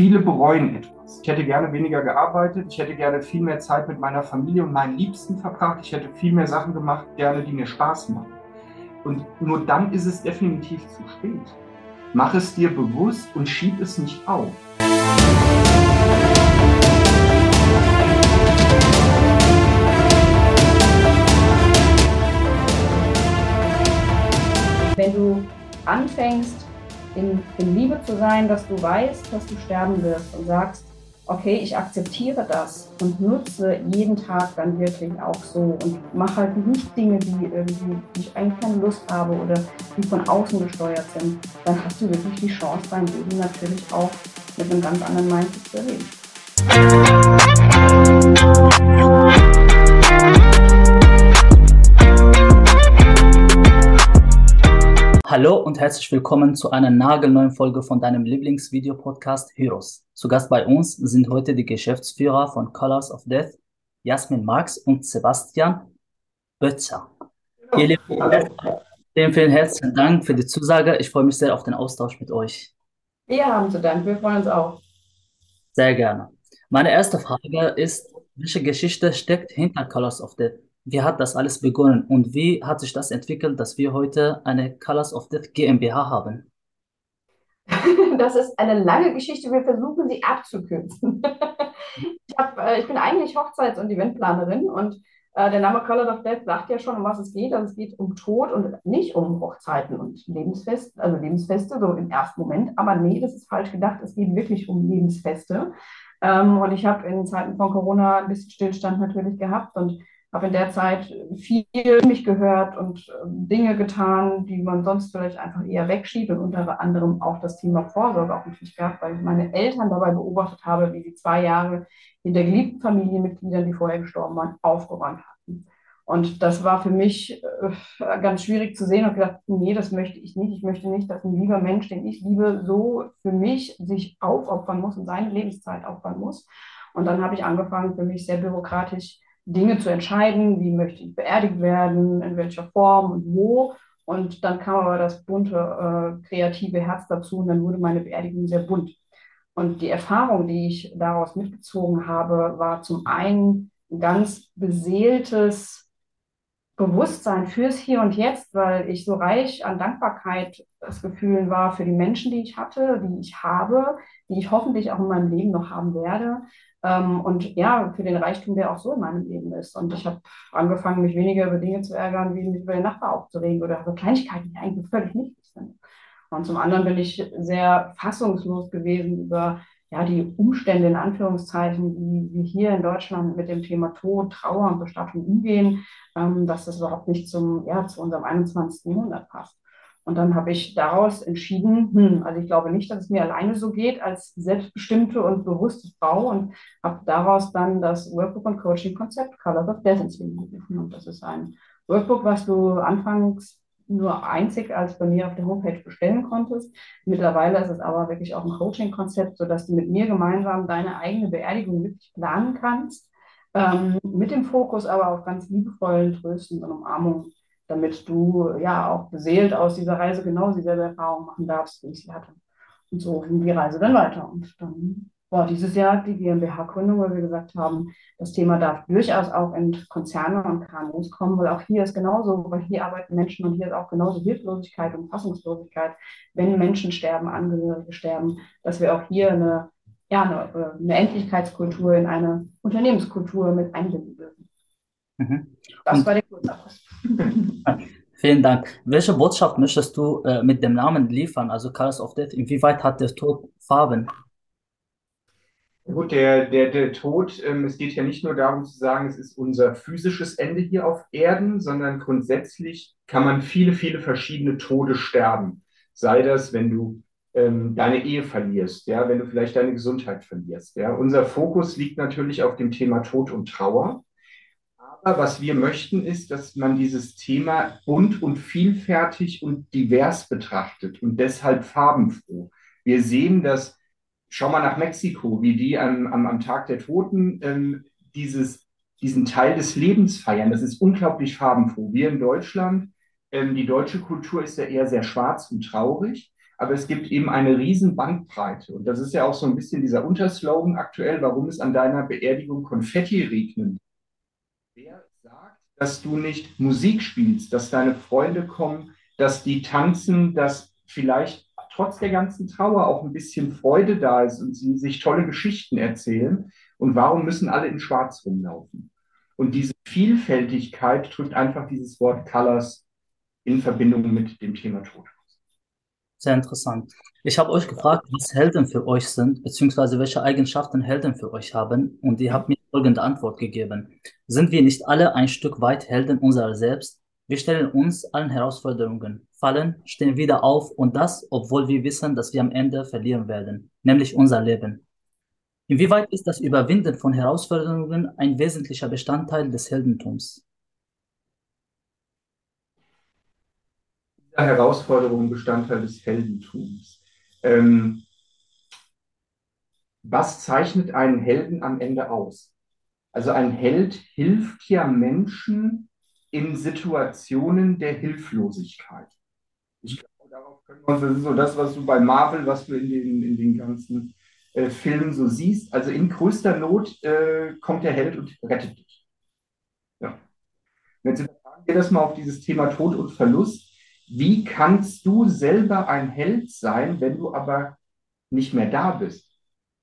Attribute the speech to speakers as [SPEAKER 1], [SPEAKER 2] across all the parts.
[SPEAKER 1] Viele bereuen etwas. Ich hätte gerne weniger gearbeitet, ich hätte gerne viel mehr Zeit mit meiner Familie und meinen Liebsten verbracht, ich hätte viel mehr Sachen gemacht, gerne, die mir Spaß machen. Und nur dann ist es definitiv zu spät. Mach es dir bewusst und schieb es nicht auf.
[SPEAKER 2] Wenn du anfängst, in, in Liebe zu sein, dass du weißt, dass du sterben wirst und sagst, okay, ich akzeptiere das und nutze jeden Tag dann wirklich auch so und mache halt nicht Dinge, die irgendwie, die ich eigentlich keine Lust habe oder die von außen gesteuert sind, dann hast du wirklich die Chance, dein Leben natürlich auch mit einem ganz anderen Mindset zu erleben.
[SPEAKER 3] Hallo und herzlich willkommen zu einer nagelneuen Folge von deinem Lieblingsvideopodcast Heroes. Zu Gast bei uns sind heute die Geschäftsführer von Colors of Death, Jasmin Marx und Sebastian Böttcher. Ihr Lieben, vielen, vielen herzlichen Dank für die Zusage. Ich freue mich sehr auf den Austausch mit euch.
[SPEAKER 2] Wir haben zu danken, wir freuen uns auch.
[SPEAKER 3] Sehr gerne. Meine erste Frage ist, welche Geschichte steckt hinter Colors of Death? Wie hat das alles begonnen und wie hat sich das entwickelt, dass wir heute eine Colors of Death GmbH haben?
[SPEAKER 2] Das ist eine lange Geschichte. Wir versuchen sie abzukürzen. Ich, hab, äh, ich bin eigentlich Hochzeits- und Eventplanerin und äh, der Name Colors of Death sagt ja schon, um was es geht. Also es geht um Tod und nicht um Hochzeiten und Lebensfeste, also Lebensfeste, so im ersten Moment. Aber nee, das ist falsch gedacht. Es geht wirklich um Lebensfeste. Ähm, und ich habe in Zeiten von Corona ein bisschen Stillstand natürlich gehabt und habe in der Zeit viel mich gehört und ähm, Dinge getan, die man sonst vielleicht einfach eher wegschiebt und unter anderem auch das Thema Vorsorge auch natürlich gehabt, weil ich meine Eltern dabei beobachtet habe, wie sie zwei Jahre hinter geliebten Familienmitgliedern, die vorher gestorben waren, aufgeräumt hatten. Und das war für mich äh, ganz schwierig zu sehen und gedacht, nee, das möchte ich nicht. Ich möchte nicht, dass ein lieber Mensch, den ich liebe, so für mich sich aufopfern muss und seine Lebenszeit opfern muss. Und dann habe ich angefangen, für mich sehr bürokratisch Dinge zu entscheiden, wie möchte ich beerdigt werden, in welcher Form und wo. Und dann kam aber das bunte, äh, kreative Herz dazu und dann wurde meine Beerdigung sehr bunt. Und die Erfahrung, die ich daraus mitgezogen habe, war zum einen ein ganz beseeltes Bewusstsein fürs Hier und Jetzt, weil ich so reich an Dankbarkeit das Gefühl war für die Menschen, die ich hatte, die ich habe, die ich hoffentlich auch in meinem Leben noch haben werde. Ähm, und ja, für den Reichtum, der auch so in meinem Leben ist. Und ich habe angefangen, mich weniger über Dinge zu ärgern, wie mich über den Nachbar aufzuregen oder über Kleinigkeiten, die eigentlich völlig nichtig sind. Und zum anderen bin ich sehr fassungslos gewesen über ja, die Umstände in Anführungszeichen, wie wir hier in Deutschland mit dem Thema Tod, Trauer und Bestattung umgehen, ähm, dass das überhaupt nicht zum, ja, zu unserem 21. Jahrhundert passt. Und dann habe ich daraus entschieden, hm, also ich glaube nicht, dass es mir alleine so geht als selbstbestimmte und bewusste Frau und habe daraus dann das Workbook und Coaching Konzept Colors of Death ins Leben gerufen. Und das ist ein Workbook, was du anfangs nur einzig als bei mir auf der Homepage bestellen konntest. Mittlerweile ist es aber wirklich auch ein Coaching-Konzept, sodass du mit mir gemeinsam deine eigene Beerdigung wirklich planen kannst. Ähm, mit dem Fokus aber auf ganz liebevollen Trösten und Umarmungen damit du ja auch beseelt aus dieser Reise genau dieselbe Erfahrung machen darfst, wie ich sie hatte. Und so ging die Reise dann weiter. Und dann war dieses Jahr die GmbH-Gründung, weil wir gesagt haben, das Thema darf durchaus auch in Konzerne und KMUs kommen, weil auch hier ist genauso, weil hier arbeiten Menschen und hier ist auch genauso Hilflosigkeit und Fassungslosigkeit, wenn Menschen sterben, Angehörige sterben, dass wir auch hier eine, ja, eine, eine Endlichkeitskultur in eine Unternehmenskultur mit einbinden dürfen. Mhm. Das war der Kurzabriss.
[SPEAKER 3] Vielen Dank. Welche Botschaft möchtest du äh, mit dem Namen liefern, also Colors of Death? Inwieweit hat der Tod Farben?
[SPEAKER 1] Gut, der, der, der Tod, ähm, es geht ja nicht nur darum zu sagen, es ist unser physisches Ende hier auf Erden, sondern grundsätzlich kann man viele, viele verschiedene Tode sterben. Sei das, wenn du ähm, deine Ehe verlierst, ja, wenn du vielleicht deine Gesundheit verlierst. Ja. Unser Fokus liegt natürlich auf dem Thema Tod und Trauer. Aber was wir möchten, ist, dass man dieses Thema bunt und vielfältig und divers betrachtet und deshalb farbenfroh. Wir sehen, dass, schau mal nach Mexiko, wie die am, am, am Tag der Toten ähm, dieses, diesen Teil des Lebens feiern. Das ist unglaublich farbenfroh. Wir in Deutschland, ähm, die deutsche Kultur ist ja eher sehr schwarz und traurig. aber es gibt eben eine riesen Bandbreite. Und das ist ja auch so ein bisschen dieser Unterslogan aktuell, warum es an deiner Beerdigung Konfetti regnen. Wer sagt, dass du nicht Musik spielst, dass deine Freunde kommen, dass die tanzen, dass vielleicht trotz der ganzen Trauer auch ein bisschen Freude da ist und sie sich tolle Geschichten erzählen. Und warum müssen alle in Schwarz rumlaufen? Und diese Vielfältigkeit drückt einfach dieses Wort Colors in Verbindung mit dem Thema Tod.
[SPEAKER 3] Sehr interessant. Ich habe euch gefragt, was Helden für euch sind, beziehungsweise welche Eigenschaften Helden für euch haben, und ihr habt mir folgende Antwort gegeben. Sind wir nicht alle ein Stück weit Helden unserer selbst? Wir stellen uns allen Herausforderungen, fallen, stehen wieder auf und das, obwohl wir wissen, dass wir am Ende verlieren werden, nämlich unser Leben. Inwieweit ist das Überwinden von Herausforderungen ein wesentlicher Bestandteil des Heldentums?
[SPEAKER 1] Herausforderung Bestandteil des Heldentums. Ähm, was zeichnet einen Helden am Ende aus? Also ein Held hilft ja Menschen in Situationen der Hilflosigkeit. Ich glaube, darauf können wir uns, das ist so das, was du bei Marvel, was du in den, in den ganzen äh, Filmen so siehst. Also in größter Not äh, kommt der Held und rettet dich. Ja. Und jetzt übertragen wir das mal auf dieses Thema Tod und Verlust wie kannst du selber ein Held sein, wenn du aber nicht mehr da bist?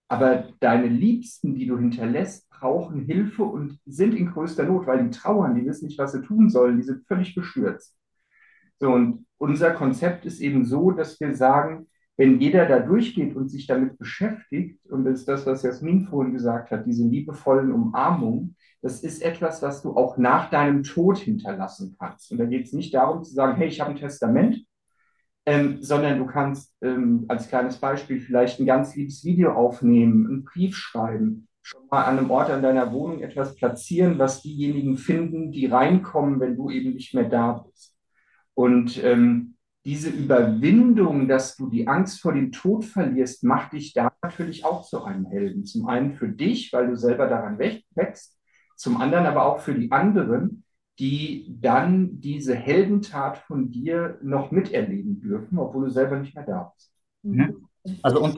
[SPEAKER 1] Aber deine Liebsten, die du hinterlässt, brauchen Hilfe und sind in größter Not, weil die trauern, die wissen nicht, was sie tun sollen, die sind völlig bestürzt. So, und unser Konzept ist eben so, dass wir sagen, wenn jeder da durchgeht und sich damit beschäftigt, und das ist das, was Jasmin vorhin gesagt hat, diese liebevollen Umarmungen, das ist etwas, was du auch nach deinem Tod hinterlassen kannst. Und da geht es nicht darum zu sagen, hey, ich habe ein Testament, ähm, sondern du kannst ähm, als kleines Beispiel vielleicht ein ganz liebes Video aufnehmen, einen Brief schreiben, schon mal an einem Ort an deiner Wohnung etwas platzieren, was diejenigen finden, die reinkommen, wenn du eben nicht mehr da bist. Und ähm, diese Überwindung, dass du die Angst vor dem Tod verlierst, macht dich da natürlich auch zu einem Helden. Zum einen für dich, weil du selber daran wächst, zum anderen aber auch für die anderen, die dann diese Heldentat von dir noch miterleben dürfen, obwohl du selber nicht mehr da bist.
[SPEAKER 2] Mhm. Also und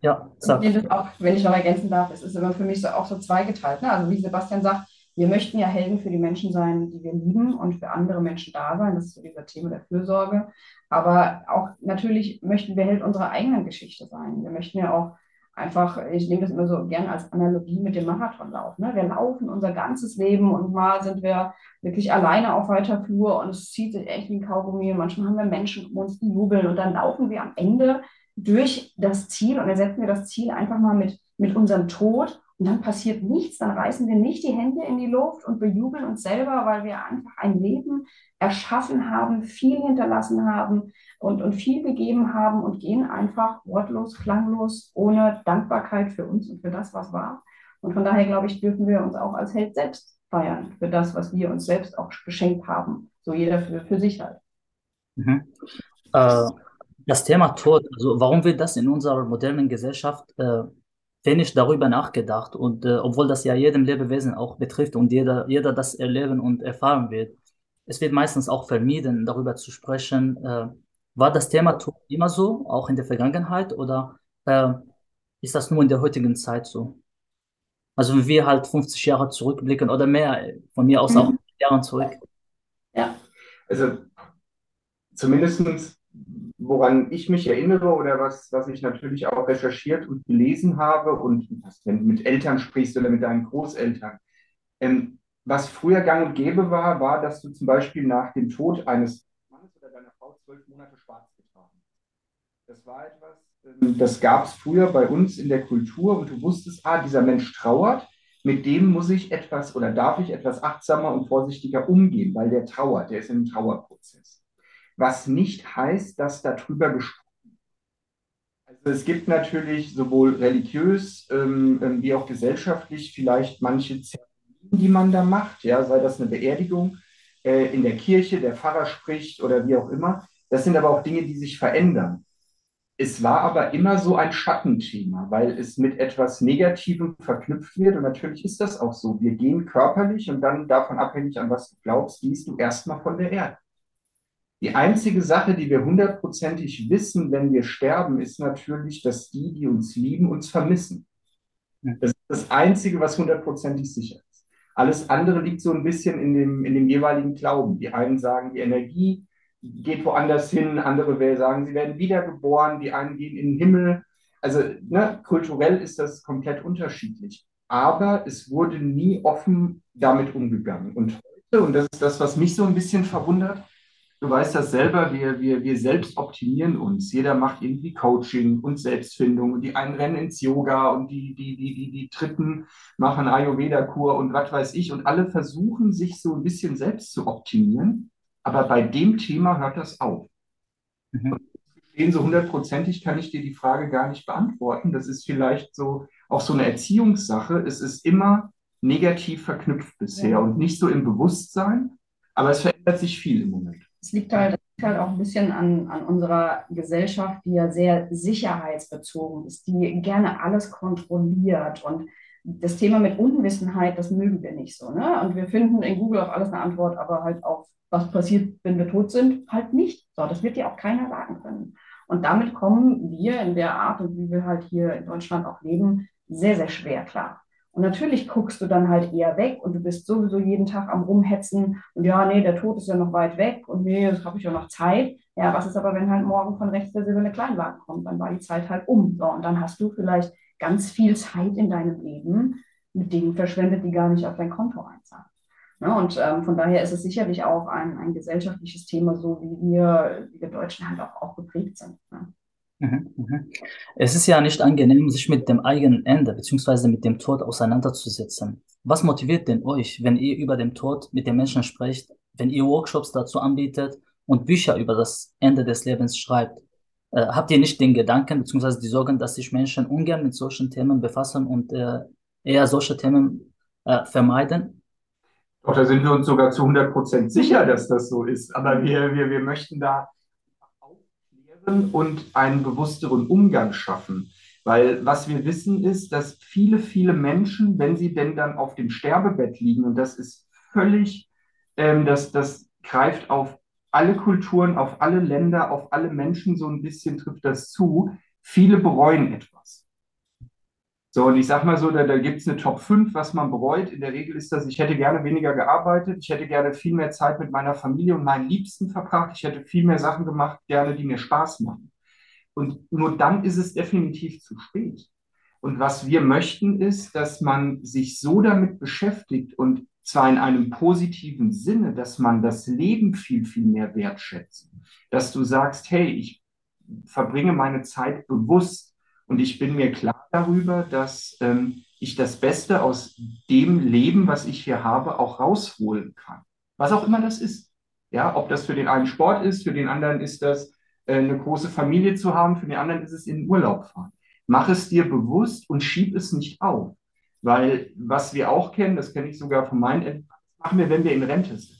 [SPEAKER 2] ja, sag. Auch, wenn ich noch ergänzen darf, es ist immer für mich so auch so zweigeteilt. Ne? Also wie Sebastian sagt, wir möchten ja Helden für die Menschen sein, die wir lieben und für andere Menschen da sein. Das ist so dieser Thema der Fürsorge. Aber auch natürlich möchten wir Held unserer eigenen Geschichte sein. Wir möchten ja auch einfach, ich nehme das immer so gern als Analogie mit dem Marathonlauf. Ne? Wir laufen unser ganzes Leben und mal sind wir wirklich alleine auf weiter Flur und es zieht sich echt wie ein Kaugummi. Manchmal haben wir Menschen um uns, die jubeln und dann laufen wir am Ende durch das Ziel und ersetzen wir das Ziel einfach mal mit, mit unserem Tod und dann passiert nichts, dann reißen wir nicht die Hände in die Luft und bejubeln uns selber, weil wir einfach ein Leben erschaffen haben, viel hinterlassen haben und, und viel gegeben haben und gehen einfach wortlos, klanglos, ohne Dankbarkeit für uns und für das, was war. Und von daher, glaube ich, dürfen wir uns auch als Held selbst feiern für das, was wir uns selbst auch geschenkt haben. So jeder für, für sich halt.
[SPEAKER 3] Mhm. Äh, das Thema Tod, also warum wird das in unserer modernen Gesellschaft äh, wenig darüber nachgedacht. Und äh, obwohl das ja jedem Lebewesen auch betrifft und jeder, jeder das erleben und erfahren wird, es wird meistens auch vermieden, darüber zu sprechen. Äh, war das Thema immer so, auch in der Vergangenheit, oder äh, ist das nur in der heutigen Zeit so? Also wenn wir halt 50 Jahre zurückblicken oder mehr, von mir aus mhm. auch Jahre zurück.
[SPEAKER 1] Ja, also zumindest woran ich mich erinnere oder was, was ich natürlich auch recherchiert und gelesen habe und wenn du mit Eltern sprichst oder mit deinen Großeltern. Ähm, was früher gang und gäbe war, war, dass du zum Beispiel nach dem Tod eines Mannes oder deiner Frau zwölf Monate schwarz getragen hast. Das war etwas, ähm, das gab es früher bei uns in der Kultur und du wusstest, ah, dieser Mensch trauert, mit dem muss ich etwas oder darf ich etwas achtsamer und vorsichtiger umgehen, weil der trauert, der ist im Trauerprozess was nicht heißt, dass darüber gesprochen wird. Also es gibt natürlich sowohl religiös ähm, ähm, wie auch gesellschaftlich vielleicht manche Zeremonien, die man da macht, ja, sei das eine Beerdigung äh, in der Kirche, der Pfarrer spricht oder wie auch immer. Das sind aber auch Dinge, die sich verändern. Es war aber immer so ein Schattenthema, weil es mit etwas Negativem verknüpft wird. Und natürlich ist das auch so. Wir gehen körperlich und dann davon abhängig, an was du glaubst, gehst du erstmal von der Erde. Die einzige Sache, die wir hundertprozentig wissen, wenn wir sterben, ist natürlich, dass die, die uns lieben, uns vermissen. Das ist das Einzige, was hundertprozentig sicher ist. Alles andere liegt so ein bisschen in dem, in dem jeweiligen Glauben. Die einen sagen, die Energie geht woanders hin, andere sagen, sie werden wiedergeboren, die einen gehen in den Himmel. Also ne, kulturell ist das komplett unterschiedlich. Aber es wurde nie offen damit umgegangen. Und heute, und das ist das, was mich so ein bisschen verwundert, du weißt das selber, wir, wir, wir selbst optimieren uns. Jeder macht irgendwie Coaching und Selbstfindung und die einen rennen ins Yoga und die, die, die, die, die Dritten machen Ayurveda-Kur und was weiß ich. Und alle versuchen, sich so ein bisschen selbst zu optimieren. Aber bei dem Thema hört das auf. Mhm. so hundertprozentig kann ich dir die Frage gar nicht beantworten. Das ist vielleicht so auch so eine Erziehungssache. Es ist immer negativ verknüpft bisher ja. und nicht so im Bewusstsein. Aber es verändert sich viel im Moment.
[SPEAKER 2] Es liegt halt, halt auch ein bisschen an, an unserer Gesellschaft, die ja sehr sicherheitsbezogen ist, die gerne alles kontrolliert. Und das Thema mit Unwissenheit, das mögen wir nicht so. Ne? Und wir finden in Google auf alles eine Antwort, aber halt auf, was passiert, wenn wir tot sind, halt nicht. So, das wird dir auch keiner sagen können. Und damit kommen wir in der Art und wie wir halt hier in Deutschland auch leben, sehr, sehr schwer klar. Und natürlich guckst du dann halt eher weg und du bist sowieso jeden Tag am Rumhetzen und ja, nee, der Tod ist ja noch weit weg und nee, das habe ich ja noch Zeit. Ja, was ist aber, wenn halt morgen von rechts der silberne Kleinwagen kommt? Dann war die Zeit halt um. So, und dann hast du vielleicht ganz viel Zeit in deinem Leben mit Dingen verschwendet, die gar nicht auf dein Konto einzahlen. Ja, und ähm, von daher ist es sicherlich auch ein, ein gesellschaftliches Thema, so wie wir, wie wir Deutschen halt auch, auch geprägt sind. Ne?
[SPEAKER 3] Mhm, mhm. Es ist ja nicht angenehm, sich mit dem eigenen Ende bzw. mit dem Tod auseinanderzusetzen. Was motiviert denn euch, wenn ihr über den Tod mit den Menschen sprecht, wenn ihr Workshops dazu anbietet und Bücher über das Ende des Lebens schreibt? Äh, habt ihr nicht den Gedanken bzw. die Sorgen, dass sich Menschen ungern mit solchen Themen befassen und äh, eher solche Themen äh, vermeiden?
[SPEAKER 1] Doch, da sind wir uns sogar zu 100 Prozent sicher, dass das so ist. Aber wir, wir, wir möchten da und einen bewussteren Umgang schaffen. Weil was wir wissen ist, dass viele, viele Menschen, wenn sie denn dann auf dem Sterbebett liegen, und das ist völlig, ähm, das, das greift auf alle Kulturen, auf alle Länder, auf alle Menschen so ein bisschen trifft das zu, viele bereuen etwas. So, und ich sag mal so, da, da gibt es eine Top 5, was man bereut. In der Regel ist das, ich hätte gerne weniger gearbeitet, ich hätte gerne viel mehr Zeit mit meiner Familie und meinen Liebsten verbracht, ich hätte viel mehr Sachen gemacht, gerne, die mir Spaß machen. Und nur dann ist es definitiv zu spät. Und was wir möchten, ist, dass man sich so damit beschäftigt und zwar in einem positiven Sinne, dass man das Leben viel, viel mehr wertschätzt. Dass du sagst, hey, ich verbringe meine Zeit bewusst und ich bin mir klar darüber, dass ähm, ich das Beste aus dem Leben, was ich hier habe, auch rausholen kann. Was auch immer das ist. Ja, ob das für den einen Sport ist, für den anderen ist das äh, eine große Familie zu haben, für den anderen ist es in den Urlaub fahren. Mach es dir bewusst und schieb es nicht auf. Weil was wir auch kennen, das kenne ich sogar von meinen Eltern, machen wir, wenn wir in Rente sind.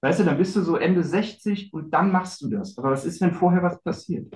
[SPEAKER 1] Weißt du, dann bist du so Ende 60 und dann machst du das. Aber was ist, wenn vorher was passiert?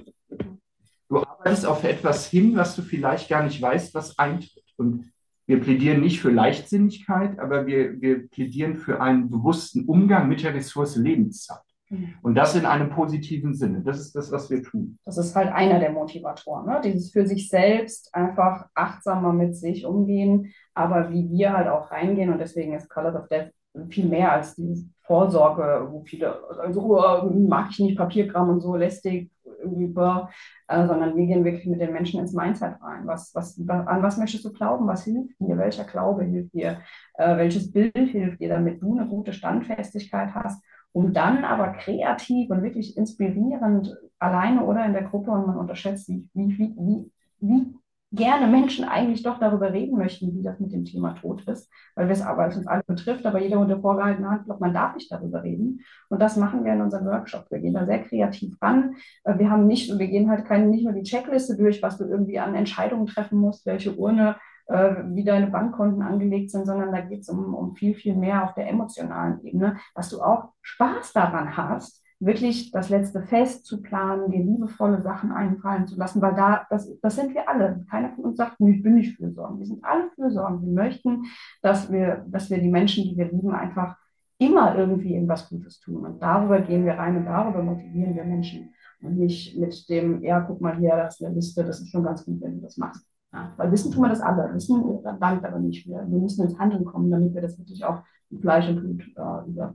[SPEAKER 1] Du arbeitest auf etwas hin, was du vielleicht gar nicht weißt, was eintritt. Und wir plädieren nicht für Leichtsinnigkeit, aber wir, wir plädieren für einen bewussten Umgang mit der Ressource Lebenszeit. Mhm. Und das in einem positiven Sinne. Das ist das, was wir tun.
[SPEAKER 2] Das ist halt einer der Motivatoren. Ne? Dieses für sich selbst einfach achtsamer mit sich umgehen, aber wie wir halt auch reingehen. Und deswegen ist Colors of Death viel mehr als die Vorsorge, wo viele, also oh, mag ich nicht Papierkram und so lästig, über, äh, sondern wir gehen wirklich mit den Menschen ins Mindset rein. Was, was, an was möchtest du glauben? Was hilft dir? Welcher Glaube hilft dir? Äh, welches Bild hilft dir, damit du eine gute Standfestigkeit hast? Um dann aber kreativ und wirklich inspirierend alleine oder in der Gruppe und man unterschätzt, wie, wie, wie, wie gerne Menschen eigentlich doch darüber reden möchten, wie das mit dem Thema Tod ist, weil es aber uns alle betrifft, aber jeder unter vorgehaltener Hand glaubt, man darf nicht darüber reden. Und das machen wir in unserem Workshop. Wir gehen da sehr kreativ ran. Äh, wir haben nicht, wir gehen halt keine, nicht nur die Checkliste durch, was du irgendwie an Entscheidungen treffen musst, welche Urne, äh, wie deine Bankkonten angelegt sind, sondern da geht es um, um viel, viel mehr auf der emotionalen Ebene, dass du auch Spaß daran hast, wirklich das letzte Fest zu planen, dir liebevolle Sachen einfallen zu lassen, weil da, das, das sind wir alle. Keiner von uns sagt, ich bin nicht fürsorgen. Wir sind alle fürsorgen. Wir möchten, dass wir, dass wir die Menschen, die wir lieben, einfach immer irgendwie irgendwas Gutes tun. Und darüber gehen wir rein und darüber motivieren wir Menschen. Und nicht mit dem, ja, guck mal hier, das ist eine Liste, das ist schon ganz gut, wenn du das machst. Ja, weil wissen tun wir das alle. Wissen langt aber nicht. Wir, wir müssen ins Handeln kommen, damit wir das wirklich auch Fleisch und Blut äh, über,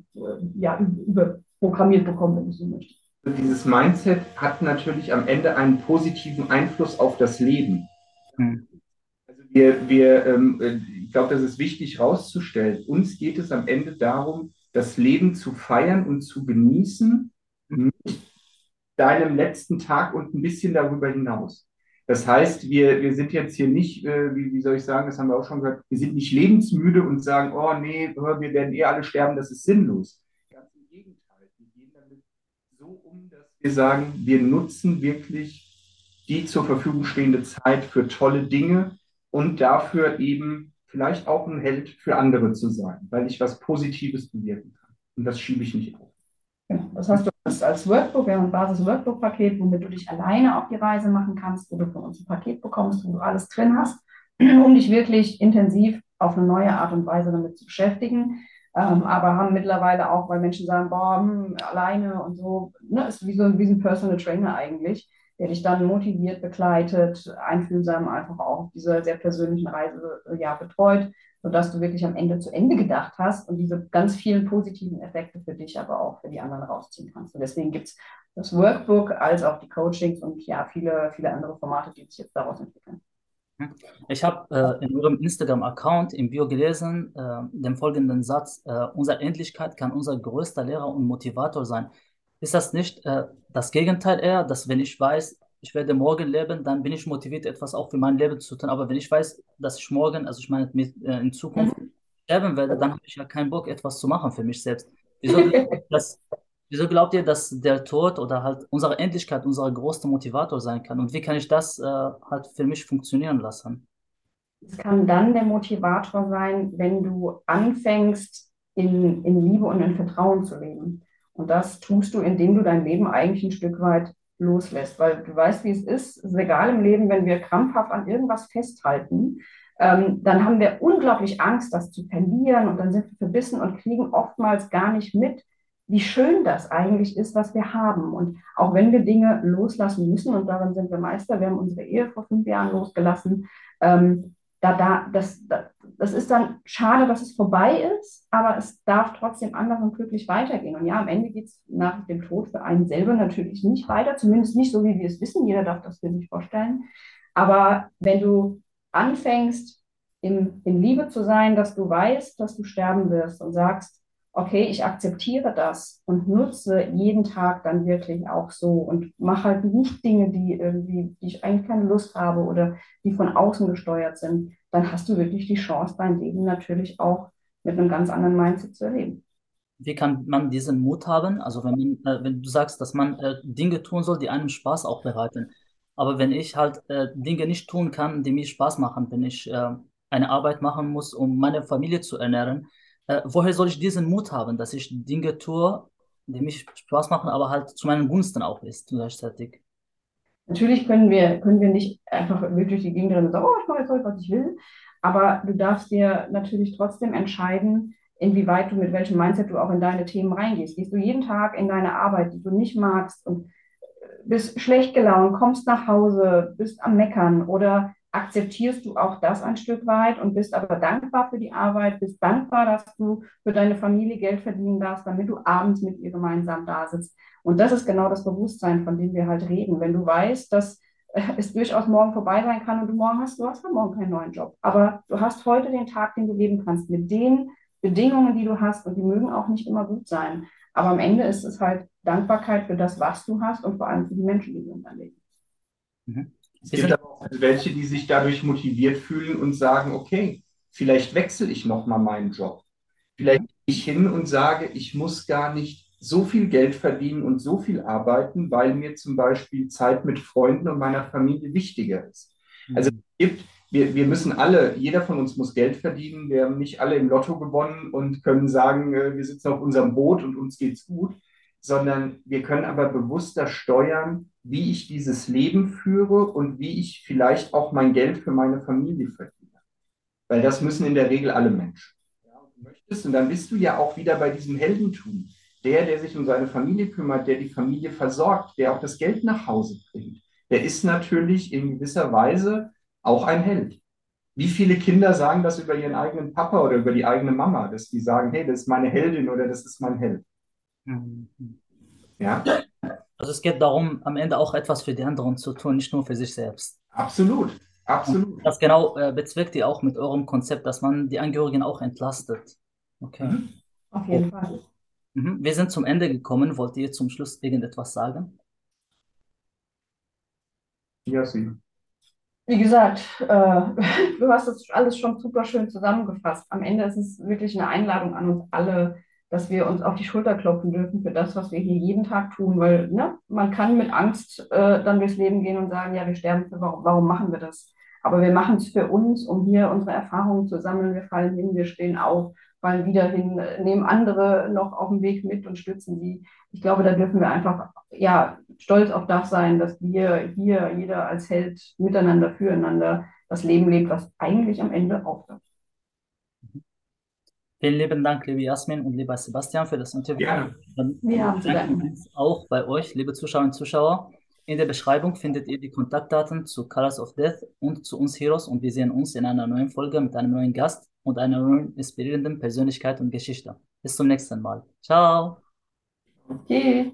[SPEAKER 2] ja, überprogrammiert bekommen, wenn du so möchtest.
[SPEAKER 1] Dieses Mindset hat natürlich am Ende einen positiven Einfluss auf das Leben. Hm. Also wir, wir ähm, ich glaube, das ist wichtig herauszustellen. Uns geht es am Ende darum, das Leben zu feiern und zu genießen mit deinem letzten Tag und ein bisschen darüber hinaus. Das heißt, wir, wir sind jetzt hier nicht, äh, wie, wie soll ich sagen, das haben wir auch schon gehört, wir sind nicht lebensmüde und sagen, oh nee, wir werden eh alle sterben, das ist sinnlos. Ganz im Gegenteil, wir gehen damit so um, dass wir sagen, wir nutzen wirklich die zur Verfügung stehende Zeit für tolle Dinge und dafür eben vielleicht auch ein Held für andere zu sein, weil ich was Positives bewirken kann. Und das schiebe ich nicht auf.
[SPEAKER 2] Genau. Das hast du als Workbook, wir haben ein Basis-Workbook-Paket, womit du dich alleine auf die Reise machen kannst, wo du von uns ein Paket bekommst, wo du alles drin hast, um dich wirklich intensiv auf eine neue Art und Weise damit zu beschäftigen. Ähm, aber haben mittlerweile auch, weil Menschen sagen, boah, hm, alleine und so, ne, ist wie so, wie ein Personal Trainer eigentlich, der dich dann motiviert, begleitet, einfühlsam einfach auch auf dieser sehr persönlichen Reise ja, betreut sodass du wirklich am Ende zu Ende gedacht hast und diese ganz vielen positiven Effekte für dich, aber auch für die anderen rausziehen kannst. Und deswegen gibt es das Workbook als auch die Coachings und ja, viele, viele andere Formate, die sich jetzt daraus entwickeln.
[SPEAKER 3] Ich habe äh, in Ihrem Instagram-Account im Bio gelesen, äh, den folgenden Satz, äh, unsere Endlichkeit kann unser größter Lehrer und Motivator sein. Ist das nicht äh, das Gegenteil eher, dass wenn ich weiß, ich werde morgen leben, dann bin ich motiviert, etwas auch für mein Leben zu tun. Aber wenn ich weiß, dass ich morgen, also ich meine äh, in Zukunft mhm. sterben werde, dann habe ich ja keinen Bock, etwas zu machen für mich selbst. Wieso dass, wieso glaubt ihr, dass der Tod oder halt unsere Endlichkeit unser größter Motivator sein kann? Und wie kann ich das äh, halt für mich funktionieren lassen?
[SPEAKER 2] Es kann dann der Motivator sein, wenn du anfängst, in, in Liebe und in Vertrauen zu leben. Und das tust du, indem du dein Leben eigentlich ein Stück weit loslässt. Weil du weißt, wie es ist. Es ist egal im Leben, wenn wir krampfhaft an irgendwas festhalten, ähm, dann haben wir unglaublich Angst, das zu verlieren und dann sind wir verbissen und kriegen oftmals gar nicht mit, wie schön das eigentlich ist, was wir haben. Und auch wenn wir Dinge loslassen müssen, und darin sind wir Meister, wir haben unsere Ehe vor fünf Jahren losgelassen, ähm, da, da, das, da, das ist dann schade, dass es vorbei ist, aber es darf trotzdem anders und glücklich weitergehen. Und ja, am Ende geht es nach dem Tod für einen selber natürlich nicht weiter, zumindest nicht so, wie wir es wissen. Jeder darf das für sich vorstellen. Aber wenn du anfängst, in, in Liebe zu sein, dass du weißt, dass du sterben wirst und sagst, okay, ich akzeptiere das und nutze jeden Tag dann wirklich auch so und mache halt nicht Dinge, die irgendwie, die ich eigentlich keine Lust habe oder die von außen gesteuert sind, dann hast du wirklich die Chance, dein Leben natürlich auch mit einem ganz anderen Mindset zu erleben.
[SPEAKER 3] Wie kann man diesen Mut haben? Also wenn, man, äh, wenn du sagst, dass man äh, Dinge tun soll, die einem Spaß auch bereiten. Aber wenn ich halt äh, Dinge nicht tun kann, die mir Spaß machen, wenn ich äh, eine Arbeit machen muss, um meine Familie zu ernähren, äh, woher soll ich diesen Mut haben, dass ich Dinge tue, die mich Spaß machen, aber halt zu meinen Gunsten auch ist gleichzeitig?
[SPEAKER 2] Natürlich können wir, können wir nicht einfach wirklich die Gegend rennen und sagen, oh, ich mache jetzt heute, was ich will. Aber du darfst dir natürlich trotzdem entscheiden, inwieweit du mit welchem Mindset du auch in deine Themen reingehst. Gehst du jeden Tag in deine Arbeit, die du nicht magst und bist schlecht gelaunt, kommst nach Hause, bist am Meckern oder akzeptierst du auch das ein Stück weit und bist aber dankbar für die Arbeit, bist dankbar, dass du für deine Familie Geld verdienen darfst, damit du abends mit ihr gemeinsam da sitzt. Und das ist genau das Bewusstsein, von dem wir halt reden. Wenn du weißt, dass es durchaus morgen vorbei sein kann und du morgen hast, du hast dann morgen keinen neuen Job. Aber du hast heute den Tag, den du leben kannst, mit den Bedingungen, die du hast und die mögen auch nicht immer gut sein. Aber am Ende ist es halt Dankbarkeit für das, was du hast und vor allem für die Menschen, die du in deinem Leben hast.
[SPEAKER 1] Mhm. Es gibt aber auch welche, die sich dadurch motiviert fühlen und sagen, okay, vielleicht wechsle ich nochmal meinen Job. Vielleicht gehe ich hin und sage, ich muss gar nicht so viel Geld verdienen und so viel arbeiten, weil mir zum Beispiel Zeit mit Freunden und meiner Familie wichtiger ist. Mhm. Also es gibt, wir, wir müssen alle, jeder von uns muss Geld verdienen. Wir haben nicht alle im Lotto gewonnen und können sagen, äh, wir sitzen auf unserem Boot und uns geht's gut, sondern wir können aber bewusster steuern, wie ich dieses Leben führe und wie ich vielleicht auch mein Geld für meine Familie verdiene. Weil das müssen in der Regel alle Menschen. möchtest. Und dann bist du ja auch wieder bei diesem Heldentum. Der, der sich um seine Familie kümmert, der die Familie versorgt, der auch das Geld nach Hause bringt, der ist natürlich in gewisser Weise auch ein Held. Wie viele Kinder sagen das über ihren eigenen Papa oder über die eigene Mama, dass die sagen, hey, das ist meine Heldin oder das ist mein Held. Ja,
[SPEAKER 3] Also es geht darum, am Ende auch etwas für die anderen zu tun, nicht nur für sich selbst.
[SPEAKER 1] absolut,
[SPEAKER 3] Und
[SPEAKER 1] absolut.
[SPEAKER 3] das genau äh, bezweckt ihr auch mit eurem Konzept, dass man die Angehörigen auch entlastet. Okay.
[SPEAKER 1] Mhm.
[SPEAKER 2] Auf jeden Fall.
[SPEAKER 3] Mhm. Wir sind zum Ende gekommen. Wollt ihr zum Schluss irgendetwas sagen?
[SPEAKER 1] Ja, sie.
[SPEAKER 2] Wie gesagt, äh, du hast das alles schon super schön zusammengefasst. Am Ende ist es wirklich eine Einladung an uns alle, dass wir uns auf die Schulter klopfen dürfen für das, was wir hier jeden Tag tun, weil ne, man kann mit Angst äh, dann durchs Leben gehen und sagen, ja, wir sterben für, warum, warum machen wir das? Aber wir machen es für uns, um hier unsere Erfahrungen zu sammeln. Wir fallen hin, wir stehen auf, fallen wieder hin, nehmen andere noch auf dem Weg mit und stützen sie. Ich glaube, da dürfen wir einfach ja, stolz auf das sein, dass wir hier jeder als Held miteinander, füreinander das Leben lebt, was eigentlich am Ende aufhört.
[SPEAKER 3] Vielen lieben Dank, liebe Jasmin und lieber Sebastian, für das Interview.
[SPEAKER 1] Gerne.
[SPEAKER 2] Danken.
[SPEAKER 3] uns auch bei euch, liebe Zuschauerinnen und Zuschauer. In der Beschreibung findet ihr die Kontaktdaten zu Colors of Death und zu uns Heroes und wir sehen uns in einer neuen Folge mit einem neuen Gast und einer neuen inspirierenden Persönlichkeit und Geschichte. Bis zum nächsten Mal. Ciao.
[SPEAKER 2] Tschüss.